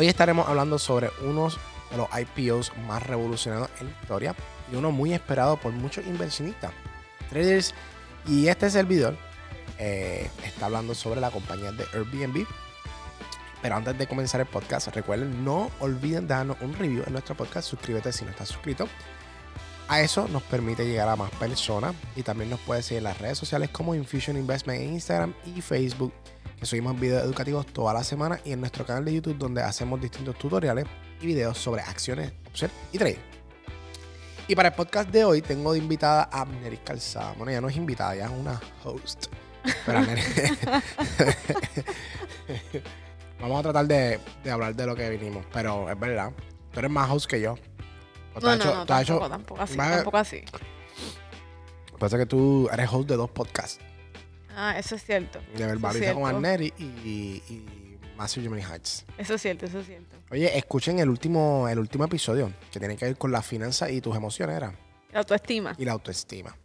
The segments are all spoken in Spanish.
Hoy estaremos hablando sobre unos de los IPOs más revolucionados en la historia y uno muy esperado por muchos inversionistas, traders y este servidor eh, está hablando sobre la compañía de Airbnb. Pero antes de comenzar el podcast, recuerden, no olviden darnos un review en nuestro podcast. Suscríbete si no estás suscrito. A eso nos permite llegar a más personas y también nos puedes seguir en las redes sociales como Infusion Investment en Instagram y Facebook, que subimos videos educativos toda la semana y en nuestro canal de YouTube donde hacemos distintos tutoriales y videos sobre acciones, opciones y trading. Y para el podcast de hoy tengo de invitada a Neris Calzada. Bueno, ya no es invitada, ya es una host. Pero Vamos a tratar de hablar de lo que vinimos, pero es verdad. Tú eres más host que yo. No, no, no, tampoco, tampoco así, tampoco así. Pasa que tú eres host de dos podcasts. Ah, eso es cierto. De Verbaliza con Arneri y, y, y Massive Germany Heights. Eso es cierto, eso es cierto. Oye, escuchen el último, el último episodio que tiene que ver con la finanza y tus emociones, ¿era? La autoestima. Y la autoestima.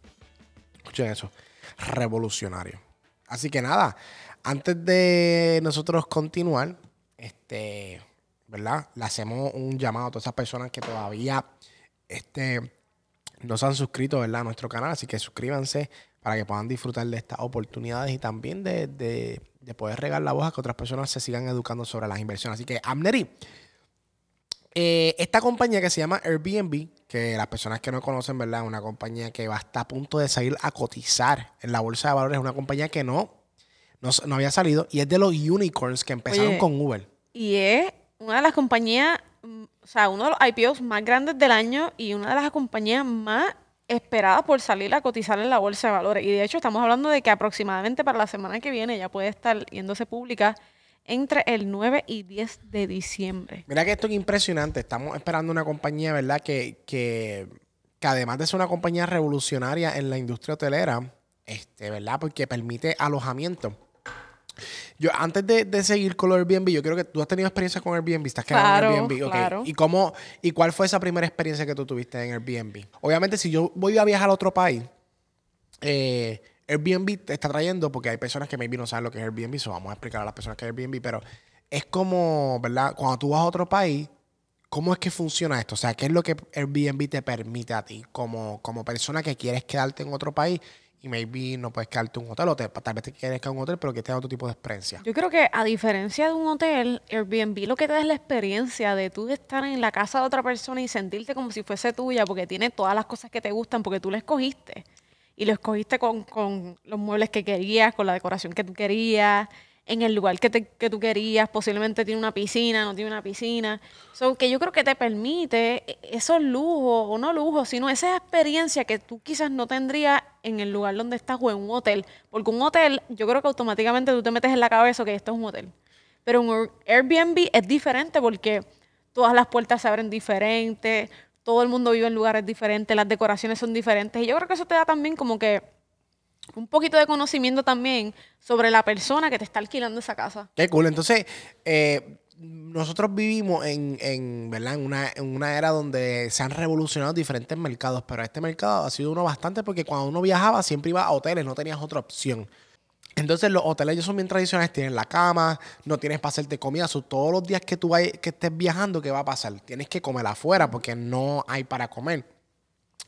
Escuchen eso. Revolucionario. Así que nada, antes de nosotros continuar, este, ¿verdad? Le hacemos un llamado a todas esas personas que todavía este, no se han suscrito ¿verdad? a nuestro canal, así que suscríbanse para que puedan disfrutar de estas oportunidades y también de, poder regar la voz a que otras personas se sigan educando sobre las inversiones. Así que, Amneri, eh, esta compañía que se llama Airbnb, que las personas que no conocen, ¿verdad? Es una compañía que va hasta a punto de salir a cotizar en la bolsa de valores, es una compañía que no, no, había salido y es de los unicorns que empezaron con Uber. Y es una de las compañías o sea, uno de los IPOs más grandes del año y una de las compañías más esperadas por salir a cotizar en la bolsa de valores. Y de hecho estamos hablando de que aproximadamente para la semana que viene ya puede estar yéndose pública entre el 9 y 10 de diciembre. Mira que esto es impresionante. Estamos esperando una compañía, ¿verdad? Que, que, que además de ser una compañía revolucionaria en la industria hotelera, este, ¿verdad? Porque permite alojamiento yo, antes de, seguir con Airbnb, yo creo que tú has tenido experiencia con Airbnb, estás claro, en Airbnb. Claro. ¿Y, cómo, ¿Y cuál fue esa primera experiencia que tú tuviste en Airbnb? Obviamente, si yo voy a viajar a otro país, eh, Airbnb te está trayendo, porque hay personas que maybe no saben lo que es Airbnb, eso vamos a explicar a las personas que es Airbnb, pero es como, ¿verdad? Cuando tú vas a otro país, ¿cómo es que funciona esto? O sea, ¿qué es lo que Airbnb te permite a ti como, como persona que quieres quedarte en otro país? Y maybe no puedes quedarte en un hotel o tal vez te quieres quedar en un hotel, pero que tenga otro tipo de experiencia. Yo creo que a diferencia de un hotel, Airbnb lo que te da es la experiencia de tú estar en la casa de otra persona y sentirte como si fuese tuya porque tiene todas las cosas que te gustan porque tú la escogiste. Y lo escogiste con, con los muebles que querías, con la decoración que tú querías, en el lugar que, que tú querías, posiblemente tiene una piscina, no tiene una piscina. So, que yo creo que te permite esos lujos, o no lujos, sino esa experiencia que tú quizás no tendrías en el lugar donde estás o en un hotel. Porque un hotel, yo creo que automáticamente tú te metes en la cabeza que esto es un hotel. Pero un Airbnb es diferente porque todas las puertas se abren diferentes, todo el mundo vive en lugares diferentes, las decoraciones son diferentes. Y yo creo que eso te da también como que un poquito de conocimiento también sobre la persona que te está alquilando esa casa. Qué cool. Entonces, eh, nosotros vivimos en, ¿verdad? En, una, era donde se han revolucionado diferentes mercados, pero este mercado ha sido uno bastante porque cuando uno viajaba siempre iba a hoteles, no tenías otra opción. Entonces los hoteles son bien tradicionales, tienen la cama, no tienes para hacerte comida, todos los días que tú que estés viajando, ¿qué va a pasar? Tienes que comer afuera porque no hay para comer.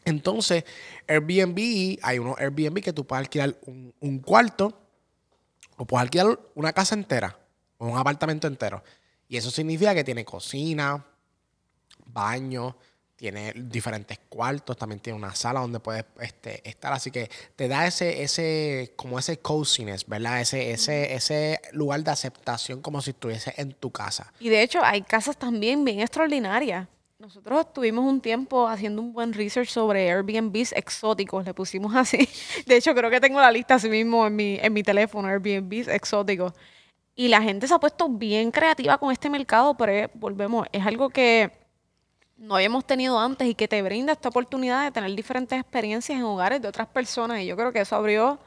Entonces, Airbnb, hay unos Airbnb que tú puedes alquilar un, cuarto o puedes alquilar una casa entera o un apartamento entero. Y eso significa que tiene cocina, baño, tiene diferentes cuartos, también tiene una sala donde puedes este, estar. Así que te da ese, ese, como ese coziness, ¿verdad? Ese, ese, ese lugar de aceptación como si estuviese en tu casa. Y de hecho, hay casas también bien extraordinarias nosotros tuvimos un tiempo haciendo un buen research sobre Airbnbs exóticos, le pusimos así. De hecho, creo que tengo la lista así mismo en mi, en mi teléfono, Airbnbs exóticos. Y la gente se ha puesto bien creativa con este mercado, pero volvemos, es algo que no habíamos tenido antes y que te brinda esta oportunidad de tener diferentes experiencias en hogares de otras personas. Y yo creo que eso abrió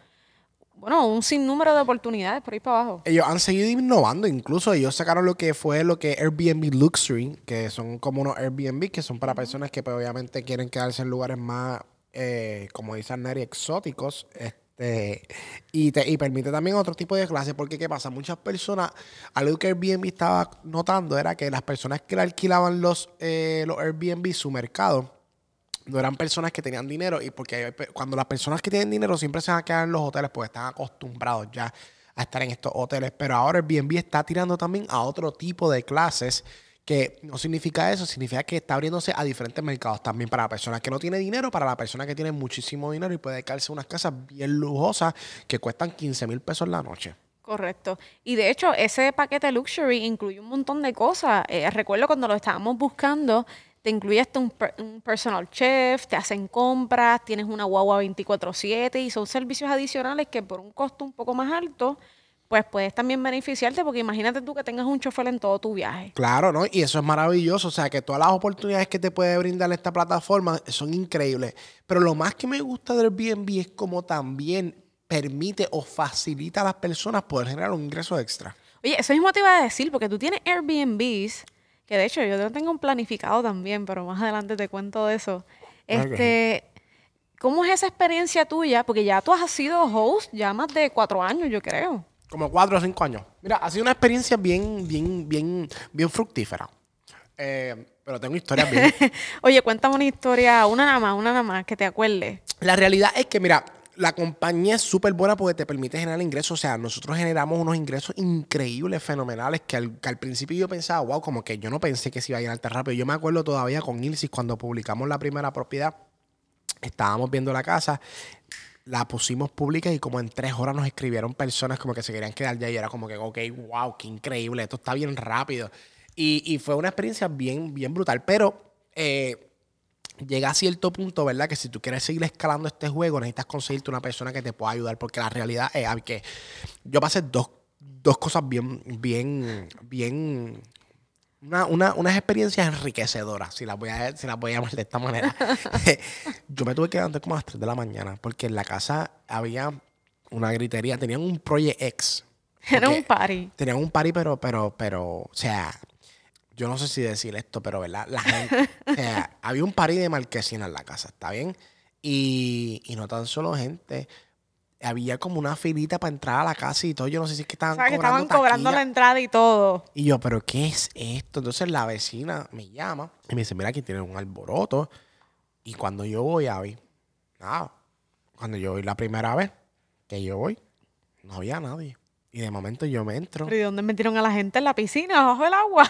bueno, un sinnúmero de oportunidades por ahí para abajo. Ellos han seguido innovando, incluso ellos sacaron lo que fue lo que Airbnb Luxury, que son como unos Airbnb que son para personas que pues, obviamente quieren quedarse en lugares más, eh, como dice Neri, exóticos. Este, Este, y, te, y permite también otro tipo de clases, porque ¿qué pasa? Muchas personas, algo que Airbnb estaba notando era que las personas que le alquilaban los, eh, los Airbnb, su mercado, no eran personas que tenían dinero, y porque cuando las personas que tienen dinero siempre se van a quedar en los hoteles, pues están acostumbrados ya a estar en estos hoteles, pero ahora Airbnb está tirando también a otro tipo de clases que no significa eso, significa que está abriéndose a diferentes mercados también para la persona que no tiene dinero, para la persona que tiene muchísimo dinero y puede caerse unas casas bien lujosas que cuestan 15 mil pesos la noche. Correcto. Y de hecho, ese paquete luxury incluye un montón de cosas. Eh, recuerdo cuando lo estábamos buscando, te incluye hasta un, un, personal chef, te hacen compras, tienes una guagua 24/7 y son servicios adicionales que por un costo un poco más alto pues puedes también beneficiarte porque imagínate tú que tengas un chofer en todo tu viaje. Claro, ¿no? Y eso es maravilloso. O sea, que todas las oportunidades que te puede brindar esta plataforma son increíbles. Pero lo más que me gusta del Airbnb es como también permite o facilita a las personas poder generar un ingreso extra. Oye, eso mismo te iba a decir, porque tú tienes Airbnbs, que de hecho yo lo tengo un planificado también, pero más adelante te cuento de eso. Este, ¿Cómo es esa experiencia tuya? Porque ya tú has sido host ya más de cuatro años, yo creo. Como cuatro o cinco años. Mira, ha sido una experiencia bien, bien, bien, bien fructífera. Eh, pero tengo historias bien. Oye, cuéntame una historia, una nada más, una nada más, que te acuerdes. La realidad es que, mira, la compañía es súper buena porque te permite generar ingresos. O sea, nosotros generamos unos ingresos increíbles, fenomenales, que al, que al, principio yo pensaba, wow, como que yo no pensé que se iba a llenar tan rápido. Yo me acuerdo todavía con Ilsis cuando publicamos la primera propiedad. Estábamos viendo la casa la pusimos pública y como en tres horas nos escribieron personas como que se querían quedar ya y era como que, ok, wow, qué increíble, esto está bien rápido. Y, fue una experiencia bien, bien brutal, pero eh, llega a cierto punto, ¿verdad? Que si tú quieres seguir escalando este juego, necesitas conseguirte una persona que te pueda ayudar, porque la realidad es que yo pasé dos, dos cosas bien, bien, bien una, una, unas experiencias enriquecedoras, si las voy a, si las voy a llamar de esta manera. yo me tuve que levantar como a las 3 de la mañana porque en la casa había una gritería, tenían un Project X. Era un party. Tenían un party, pero, pero, pero, o sea, yo no sé si decir esto, pero verdad, la gente, o sea, había un party de marquesina en la casa, ¿está bien? Y, y no tan solo gente, había como una filita para entrar a la casa y todo. Yo no sé si es que estaban cobrando. estaban cobrando la entrada y todo. Y yo, ¿pero qué es esto? Entonces la vecina me llama y me dice: Mira, aquí tienen un alboroto. Y cuando yo voy a ver, nada. Cuando yo voy la primera vez que yo voy, no había nadie. Y de momento yo me entro. ¿Pero y dónde metieron a la gente? ¿En la piscina, bajo el agua?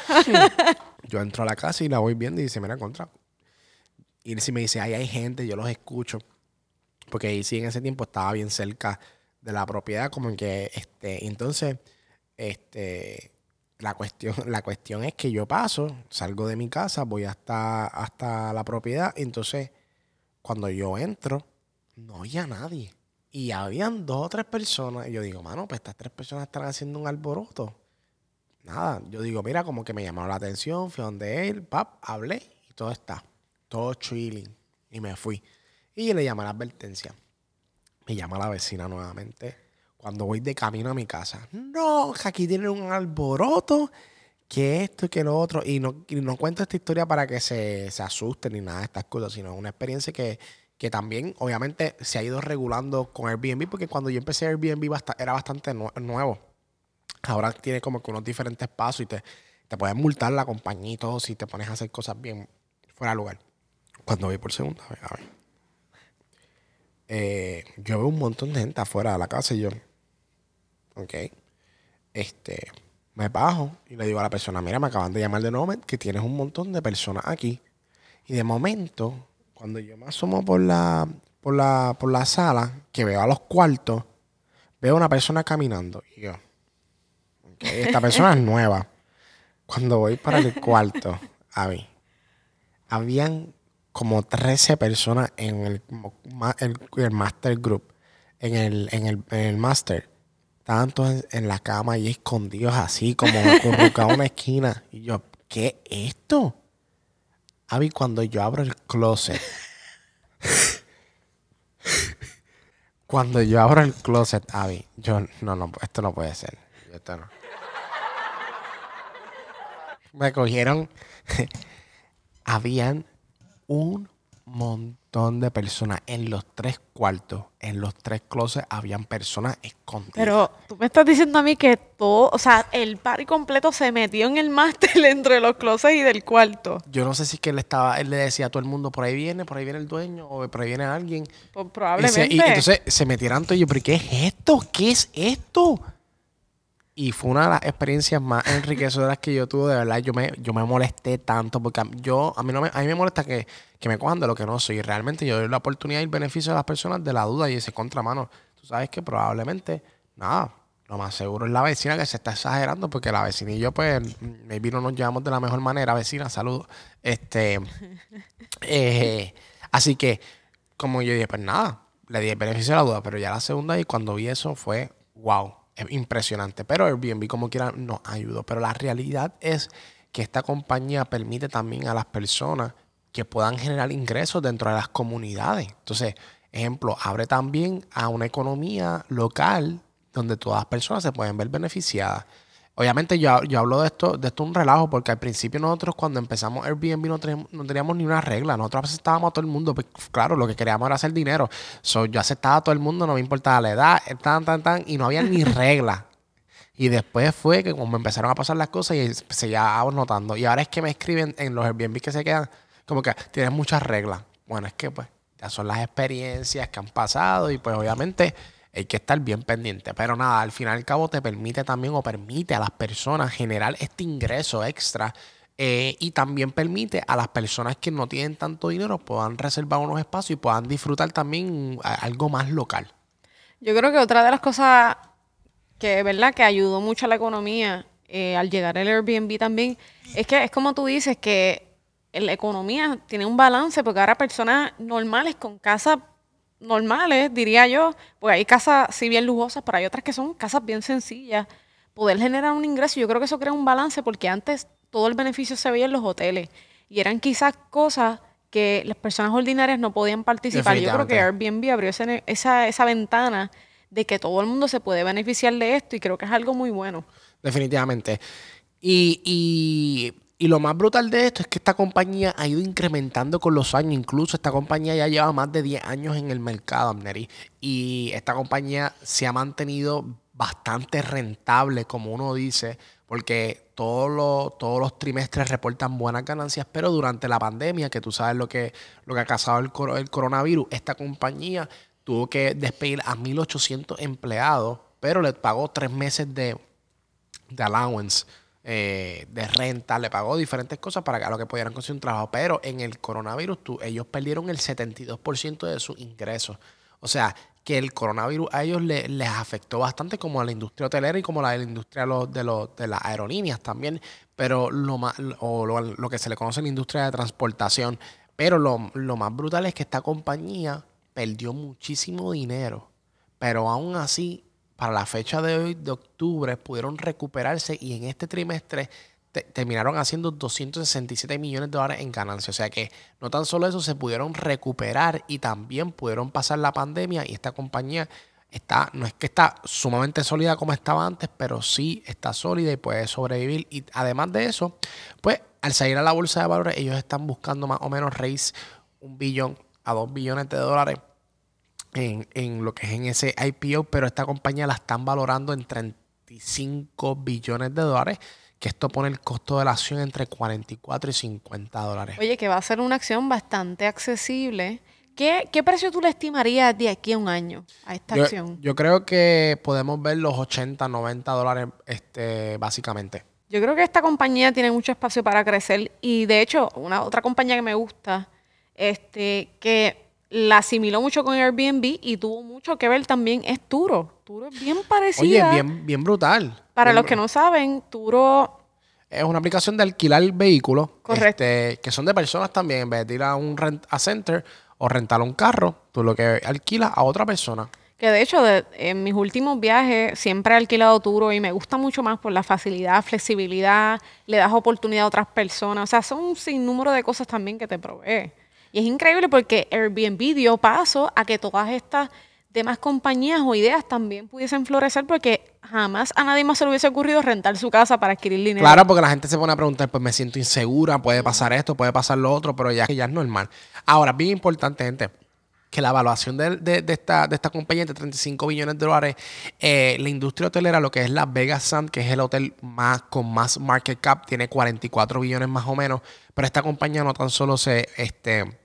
yo entro a la casa y la voy viendo y dice: Mira, contra. Y si me dice: Ahí hay gente, yo los escucho. Porque ahí sí en ese tiempo estaba bien cerca de la propiedad, como que, este, entonces, este, la cuestión, la cuestión es que yo paso, salgo de mi casa, voy hasta, hasta la propiedad, entonces, cuando yo entro, no había nadie. Y habían dos o tres personas, y yo digo, mano, pues estas tres personas están haciendo un alboroto. Nada, yo digo, mira, como que me llamaron la atención, fui donde él, pap, hablé, y todo está, todo chilling, y me fui. Y le llama la advertencia. Me llama la vecina nuevamente. Cuando voy de camino a mi casa. No, aquí tienen un alboroto. Que esto y que lo otro. Y no, no cuento esta historia para que se, se asusten ni nada de estas cosas, sino una experiencia que, que también, obviamente, se ha ido regulando con Airbnb, porque cuando yo empecé Airbnb era bastante nuevo. Ahora tiene como que unos diferentes pasos y te, te puedes multar la compañía y todo si te pones a hacer cosas bien fuera de lugar. Cuando voy por segunda vez, a ver eh, yo veo un montón de gente afuera de la casa y yo, ok, este, me bajo y le digo a la persona, mira, me acaban de llamar de nuevo que tienes un montón de personas aquí. Y de momento, cuando yo me asomo por la, por la, por la sala, que veo a los cuartos, veo una persona caminando. Y yo, esta persona es nueva. Cuando voy para el cuarto, a mí, habían como 13 personas en el, el, Master Group, en el, en el, en el Master. Estaban todos en, la cama y escondidos así, como a una esquina. Y yo, ¿qué es esto? Avi, cuando yo abro el closet. cuando yo abro el closet, Avi, yo, no, no, esto no puede ser. Esto no. Me cogieron. Habían un montón de personas. En los tres cuartos, en los tres closets, habían personas escondidas. Pero tú me estás diciendo a mí que todo, o sea, el party completo se metió en el máster entre los closets y del cuarto. Yo no sé si es que él estaba, él le decía a todo el mundo, por ahí viene, por ahí viene el dueño, o por ahí viene alguien. Pues Y, se- probablemente. y entonces se metieran todos y yo, pero ¿qué es esto? ¿Qué es esto? Y fue una de las experiencias más enriquecedoras que yo tuve, de verdad. Yo me, yo me molesté tanto porque a, yo, a, mí no me, a mí me molesta que, que me cojan de lo que no soy. Realmente yo doy la oportunidad y el beneficio a las personas de la duda y ese contramano. Tú sabes que probablemente, nada, lo más seguro es la vecina que se está exagerando porque la vecina y yo, pues, maybe no nos llevamos de la mejor manera. Vecina, saludos. Este, eh, así que, como yo dije, pues nada, le di el beneficio de la duda, pero ya la segunda y cuando vi eso fue, wow, es impresionante. Pero Airbnb como quiera nos ayudó. Pero la realidad es que esta compañía permite también a las personas que puedan generar ingresos dentro de las comunidades. Entonces, ejemplo, abre también a una economía local donde todas las personas se pueden ver beneficiadas. Obviamente yo, yo hablo de esto, de esto un relajo, porque al principio nosotros cuando empezamos Airbnb no teníamos, no teníamos ni una regla. Nosotros aceptábamos a todo el mundo. Pues, claro, lo que queríamos era hacer dinero. So, yo aceptaba a todo el mundo, no me importaba la edad, eh, tan, tan, tan, y no había ni regla. Y después fue que como empezaron a pasar las cosas y se ya notando. Y ahora es que me escriben en los Airbnb que se quedan, como que tienes muchas reglas. Bueno, es que pues ya son las experiencias que han pasado y pues obviamente hay que estar bien pendiente. Pero nada, al final y al cabo te permite también o permite a las personas generar este ingreso extra eh, y también permite a las personas que no tienen tanto dinero puedan reservar unos espacios y puedan disfrutar también algo más local. Yo creo que otra de las cosas que, ¿verdad? Que ayudó mucho a la economía eh, al llegar el Airbnb también, es que es como tú dices, que la economía tiene un balance, porque ahora personas normales con casas normales, diría yo, pues hay casas sí bien lujosas, pero hay otras que son casas bien sencillas. Poder generar un ingreso, yo creo que eso crea un balance, porque antes todo el beneficio se veía en los hoteles y eran quizás cosas que las personas ordinarias no podían participar. Yo creo que. Airbnb abrió ese- esa, esa ventana de que todo el mundo se puede beneficiar de esto y creo que es algo muy bueno. Definitivamente. Y, y- y lo más brutal de esto es que esta compañía ha ido incrementando con los años. Incluso esta compañía ya lleva más de 10 años en el mercado, Amneri. Y esta compañía se ha mantenido bastante rentable, como uno dice, porque todos los, trimestres reportan buenas ganancias, pero durante la pandemia, que tú sabes lo que, lo que ha causado el, coro- el coronavirus, esta compañía tuvo que despedir a 1.800 empleados, pero le pagó tres meses de, de allowance, eh, de renta, le pagó diferentes cosas para que a lo que pudieran conseguir un trabajo. Pero en el coronavirus, tú- ellos perdieron el 72% de sus ingresos. O sea, que el coronavirus a ellos le- les afectó bastante, como a la industria hotelera y como a la la industria de, de, las aerolíneas también. Pero lo más, o lo, lo que se le conoce en la industria de transportación. Pero lo, lo más brutal es que esta compañía perdió muchísimo dinero. Pero aún así, para la fecha de hoy, de octubre, pudieron recuperarse y en este trimestre te- terminaron haciendo 267 millones de dólares en ganancias. O sea que no tan solo eso, se pudieron recuperar y también pudieron pasar la pandemia y esta compañía está, no es que está sumamente sólida como estaba antes, pero sí está sólida y puede sobrevivir. Y además de eso, pues al salir a la bolsa de valores, ellos están buscando más o menos raise un billón a dos billones de dólares en, en lo que es en ese IPO, pero esta compañía la están valorando en 35 billones de dólares, que esto pone el costo de la acción entre 44 y 50 dólares. Oye, que va a ser una acción bastante accesible. ¿Qué, qué precio tú le estimarías de aquí a un año a esta Yo, acción? yo creo que podemos ver los 80, 90 dólares este, básicamente. Yo creo que esta compañía tiene mucho espacio para crecer y de hecho, una otra compañía que me gusta, este, que la asimiló mucho con Airbnb y tuvo mucho que ver también es Turo. Turo es bien Oye, parecida. bien, bien brutal. Para Bien los que no saben, Turo Es una aplicación de alquilar vehículos. Correcto. este, que son de personas también. En vez de ir a un rent a center o rentar un carro, tú lo que alquilas a otra persona. Que de hecho, de- en mis últimos viajes siempre he alquilado Turo y me gusta mucho más por la facilidad, flexibilidad, le das oportunidad a otras personas. O sea, son un sinnúmero de cosas también que te provee. Y es increíble porque Airbnb dio paso a que todas estas demás compañías o ideas también pudiesen florecer porque jamás a nadie más se le hubiese ocurrido rentar su casa para adquirir dinero. Claro, porque la gente se pone a preguntar, pues me siento insegura, puede pasar esto, puede pasar lo otro, pero ya que ya es normal. Ahora, bien importante, gente, que la evaluación de, esta, de esta compañía de 35 billones de dólares, eh, la industria hotelera, lo que es la Vegas Sand, que es el hotel más con más market cap, tiene 44 billones más o menos, pero esta compañía no tan solo se... Este,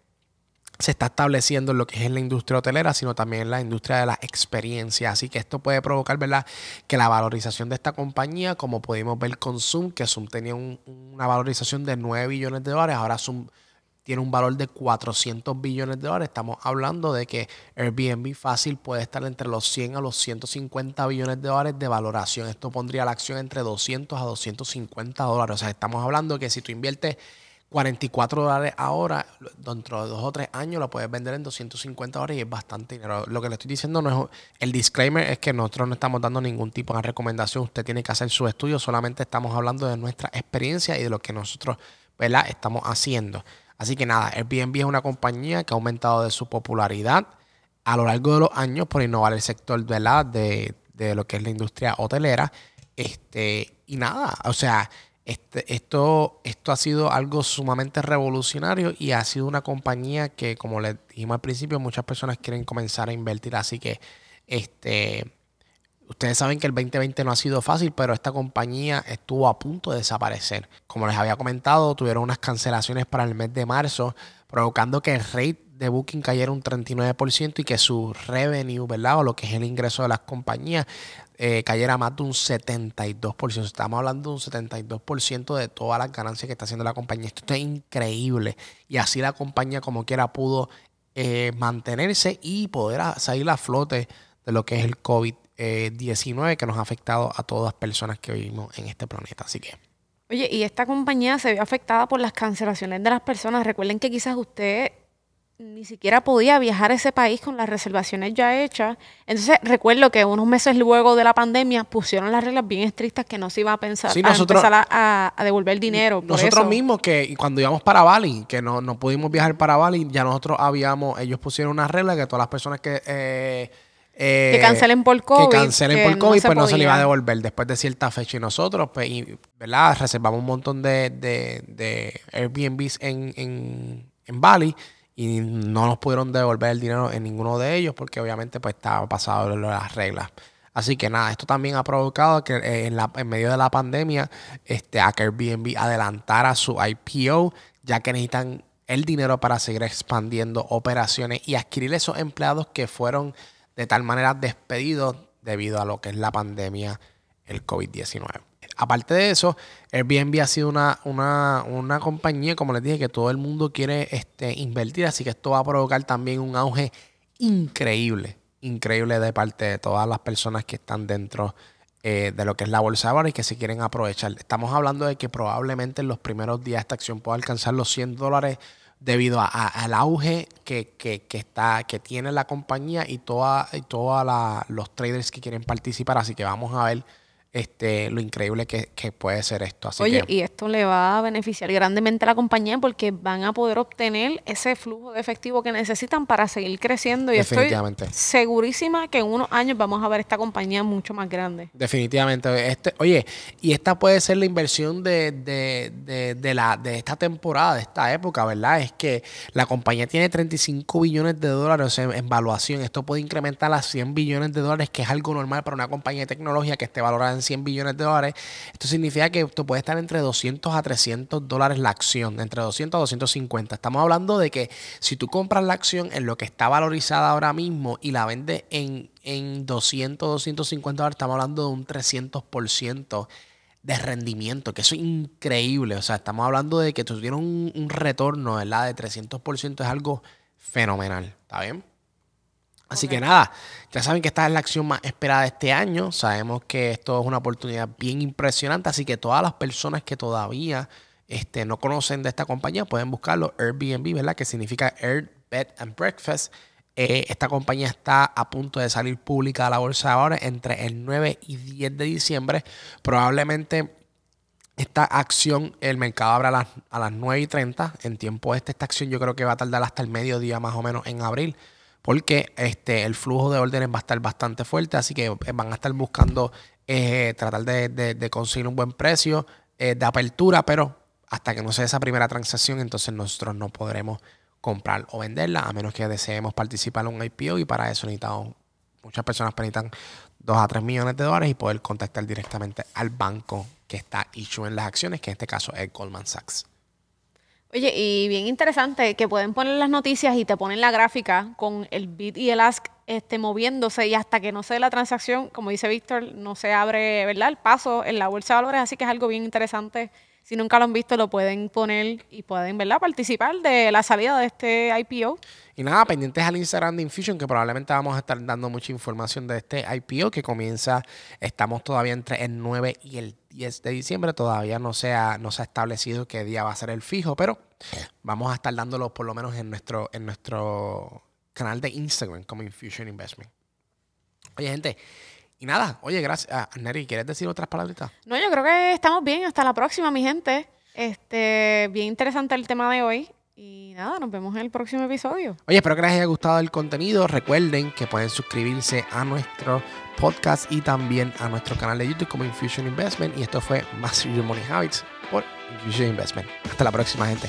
se está estableciendo en lo que es la industria hotelera, sino también en la industria de la experiencia. Así que esto puede provocar, ¿verdad?, que la valorización de esta compañía, como pudimos ver con Zoom, que Zoom tenía una valorización de 9 billones de dólares, ahora Zoom tiene un valor de 400 billones de dólares. Estamos hablando de que Airbnb fácil puede estar entre los 100 a los 150 billones de dólares de valoración. Esto pondría la acción entre 200 a 250 dólares. O sea, estamos hablando que si tú inviertes 44 dólares ahora, dentro de dos o tres años lo puedes vender en 250 dólares y es bastante dinero. Lo que le estoy diciendo no es el disclaimer es que nosotros no estamos dando ningún tipo de recomendación. Usted tiene que hacer su estudio, solamente estamos hablando de nuestra experiencia y de lo que nosotros ¿verdad? estamos haciendo. Así que nada, Airbnb es una compañía que ha aumentado de su popularidad a lo largo de los años por innovar el sector De, de lo que es la industria hotelera. Este, y nada, o sea, este, esto, esto ha sido algo sumamente revolucionario y ha sido una compañía que, como les dijimos al principio, muchas personas quieren comenzar a invertir. Así que este, ustedes saben que el 2020 no ha sido fácil, pero esta compañía estuvo a punto de desaparecer. Como les había comentado, tuvieron unas cancelaciones para el mes de marzo, provocando que el rate de Booking cayera un 39% y que su revenue, ¿verdad? O lo que es el ingreso de las compañías eh, cayera más de un 72%. Estamos hablando de un 72% de todas las ganancias que está haciendo la compañía. Esto es increíble. Y así la compañía como quiera pudo eh, mantenerse y poder salir a flote de lo que es el COVID-19 que nos ha afectado a todas las personas que vivimos en este planeta. Así que... Oye, y esta compañía se vio afectada por las cancelaciones de las personas. Recuerden que quizás usted ni siquiera podía viajar a ese país con las reservaciones ya hechas. Entonces recuerdo que unos meses luego de la pandemia pusieron las reglas bien estrictas que no se iba a pensar a empezar a, devolver dinero. nosotros mismos que cuando íbamos para Bali, que no, no pudimos viajar para Bali, ya nosotros habíamos, ellos pusieron una regla que todas las personas que eh, eh, que cancelen por COVID. Que cancelen por COVID, pues no se le iba a devolver después de cierta fecha. Y nosotros, pues, ¿verdad? Reservamos un montón de, de, de Airbnbs en, en, en Bali y no nos pudieron devolver el dinero en ninguno de ellos porque obviamente pues estaba pasado las reglas. Así que nada, esto también ha provocado que eh, en, la, en medio de la pandemia este, a Airbnb adelantara su IPO ya que necesitan el dinero para seguir expandiendo operaciones y adquirir esos empleados que fueron de tal manera despedidos debido a lo que es la pandemia, el COVID-19 aparte de eso, Airbnb ha sido una, una, compañía, como les dije, que todo el mundo quiere este, invertir, así que esto va a provocar también un auge increíble, increíble de parte de todas las personas que están dentro eh, de lo que es la bolsa de valores y que se quieren aprovechar. Estamos hablando de que probablemente en los primeros días esta acción pueda alcanzar los 100 dólares debido al auge que, está, que tiene la compañía y todos toda los traders que quieren participar. Así que vamos a ver este, lo increíble que, puede ser esto. Así Oye, y esto le va a beneficiar grandemente a la compañía porque van a poder obtener ese flujo de efectivo que necesitan para seguir creciendo. Y estoy segurísima que en unos años vamos a ver esta compañía mucho más grande. Definitivamente. Este, oye, y esta puede ser la inversión de, de, de, la, de esta temporada, de esta época, ¿verdad? Es que la compañía tiene 35 billones de dólares en, en valuación. Esto puede incrementar a 100 billones de dólares, que es algo normal para una compañía de tecnología que esté valorada en 100 billones de dólares. Esto significa que esto puede estar entre 200 a 300 dólares la acción, entre 200 a 250. Estamos hablando de que si tú compras la acción en lo que está valorizada ahora mismo y la vendes en, en 200, 250 dólares, estamos hablando de un 300% de rendimiento, que eso es increíble. O sea, estamos hablando de que tuvieron un, un retorno, ¿verdad? De 300% es algo fenomenal. ¿Está bien? Así que nada, ya saben que esta es la acción más esperada de este año. Sabemos que esto es una oportunidad bien impresionante. Así que todas las personas que todavía este, no conocen de esta compañía pueden buscarlo. Airbnb, ¿verdad? Que significa Air, Bed and Breakfast. Eh, esta compañía está a punto de salir pública a la bolsa ahora entre el 9 y 10 de diciembre. Probablemente esta acción, el mercado abra a las, a las 9 y 30. En tiempo este, esta acción yo creo que va a tardar hasta el mediodía más o menos en abril porque este, el flujo de órdenes va a estar bastante fuerte, así que van a estar buscando eh, tratar de, conseguir un buen precio eh, de apertura, pero hasta que no sea esa primera transacción, entonces nosotros no podremos comprar o venderla, a menos que deseemos participar en un IPO y para eso necesitamos, muchas personas necesitan 2 a 3 millones de dólares y poder contactar directamente al banco que está en las acciones, que en este caso es Goldman Sachs. Oye, y bien interesante que pueden poner las noticias y te ponen la gráfica con el bid y el ask este, moviéndose y hasta que no se dé la transacción, como dice Víctor, no se abre ¿verdad? el paso en la bolsa de valores, así que es algo bien interesante. Si nunca lo han visto, lo pueden poner y pueden ¿verdad? participar de la salida de este IPO. Y nada, pendientes al Instagram de Infusion, que probablemente vamos a estar dando mucha información de este IPO que comienza, estamos todavía entre el 9 y el 10 de diciembre, todavía no se ha, no se ha establecido qué día va a ser el fijo, pero vamos a estar dándolo por lo menos en nuestro, en nuestro canal de Instagram como Infusion Investment. Oye, gente, y nada, oye, gracias. Ah, Neri, ¿quieres decir otras palabritas? No, yo creo que estamos bien. Hasta la próxima, mi gente. Este, bien interesante el tema de hoy. Y nada, nos vemos en el próximo episodio. Oye, espero que les haya gustado el contenido. Recuerden que pueden suscribirse a nuestro podcast y también a nuestro canal de YouTube como Infusion Investment. Y esto fue Master Your Money Habits por Infusion Investment. Hasta la próxima, gente.